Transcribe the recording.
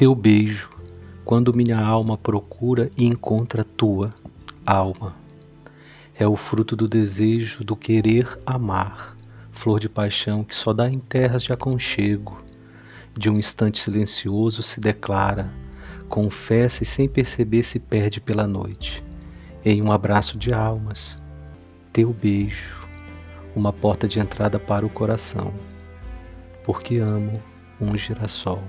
Teu beijo, quando minha alma procura e encontra tua alma. É o fruto do desejo, do querer amar, flor de paixão que só dá em terras de aconchego. De um instante silencioso se declara, confessa e sem perceber se perde pela noite. Em um abraço de almas, teu beijo, uma porta de entrada para o coração, porque amo um girassol.